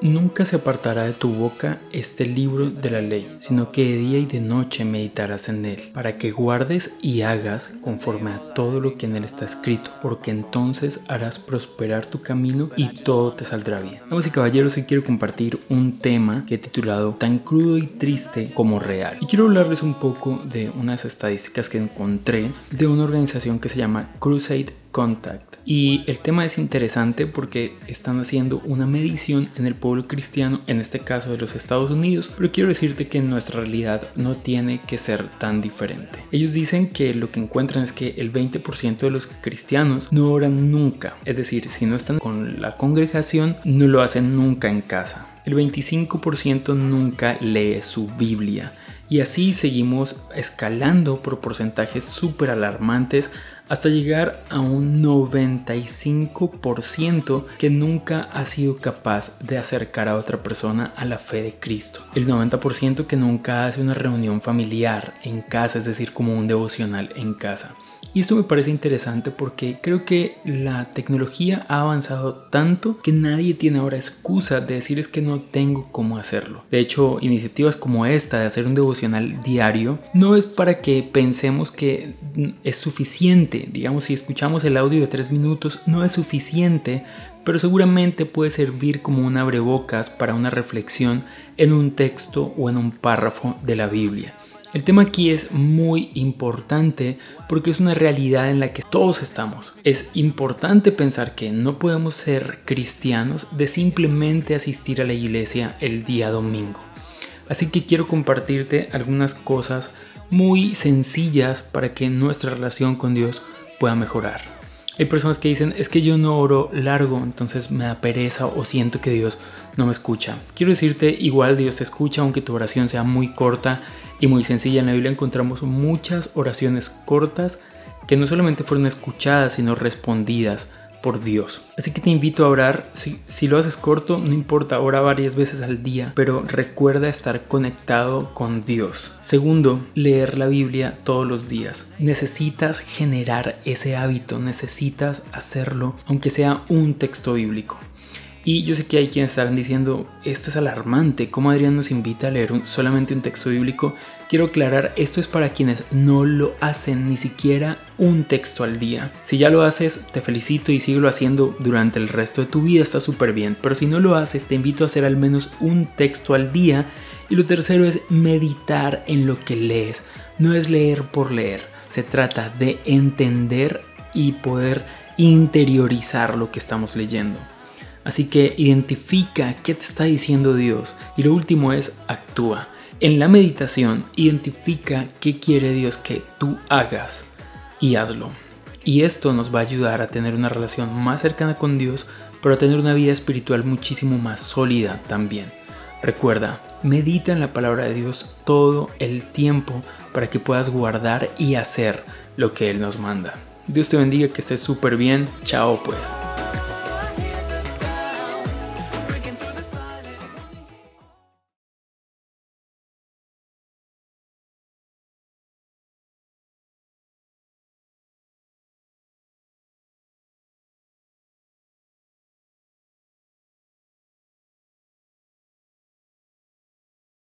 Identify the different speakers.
Speaker 1: Nunca se apartará de tu boca este libro de la ley, sino que de día y de noche meditarás en él, para que guardes y hagas conforme a todo lo que en él está escrito, porque entonces harás prosperar tu camino y todo te saldrá bien. Vamos y caballeros, hoy quiero compartir un tema que he titulado Tan crudo y triste como real. Y quiero hablarles un poco de unas estadísticas que encontré de una organización que se llama Crusade Contact. Y el tema es interesante porque están haciendo una medición en el pueblo cristiano, en este caso de los Estados Unidos, pero quiero decirte que nuestra realidad no tiene que ser tan diferente. Ellos dicen que lo que encuentran es que el 20% de los cristianos no oran nunca, es decir, si no están con la congregación, no lo hacen nunca en casa. El 25% nunca lee su Biblia. Y así seguimos escalando por porcentajes súper alarmantes hasta llegar a un 95% que nunca ha sido capaz de acercar a otra persona a la fe de Cristo. El 90% que nunca hace una reunión familiar en casa, es decir, como un devocional en casa. Y esto me parece interesante porque creo que la tecnología ha avanzado tanto que nadie tiene ahora excusa de decir es que no tengo cómo hacerlo. De hecho, iniciativas como esta de hacer un devocional diario no es para que pensemos que es suficiente. Digamos, si escuchamos el audio de tres minutos, no es suficiente pero seguramente puede servir como un abrebocas para una reflexión en un texto o en un párrafo de la Biblia. El tema aquí es muy importante porque es una realidad en la que todos estamos. Es importante pensar que no podemos ser cristianos de simplemente asistir a la iglesia el día domingo. Así que quiero compartirte algunas cosas muy sencillas para que nuestra relación con Dios pueda mejorar. Hay personas que dicen, es que yo no oro largo, entonces me da pereza o siento que Dios no me escucha. Quiero decirte, igual Dios te escucha, aunque tu oración sea muy corta y muy sencilla. En la Biblia encontramos muchas oraciones cortas que no solamente fueron escuchadas, sino respondidas por Dios. Así que te invito a orar. Si, lo haces corto, no importa, ora varias veces al día, pero recuerda estar conectado con Dios. Segundo, leer la Biblia todos los días. Necesitas generar ese hábito, necesitas hacerlo, aunque sea un texto bíblico. Y yo sé que hay quienes estarán diciendo, esto es alarmante, ¿cómo Adrián nos invita a leer solamente un texto bíblico? Quiero aclarar, esto es para quienes no lo hacen ni siquiera un texto al día. Si ya lo haces, te felicito y síguelo haciendo durante el resto de tu vida, está súper bien. Pero si no lo haces, te invito a hacer al menos un texto al día. Y lo tercero es meditar en lo que lees. No es leer por leer, se trata de entender y poder interiorizar lo que estamos leyendo. Así que identifica qué te está diciendo Dios. Y lo último es actúa. En la meditación, identifica qué quiere Dios que tú hagas y hazlo. Y esto nos va a ayudar a tener una relación más cercana con Dios, pero a tener una vida espiritual muchísimo más sólida también. Recuerda, medita en la palabra de Dios todo el tiempo para que puedas guardar y hacer lo que Él nos manda. Dios te bendiga, que estés súper bien. Chao pues.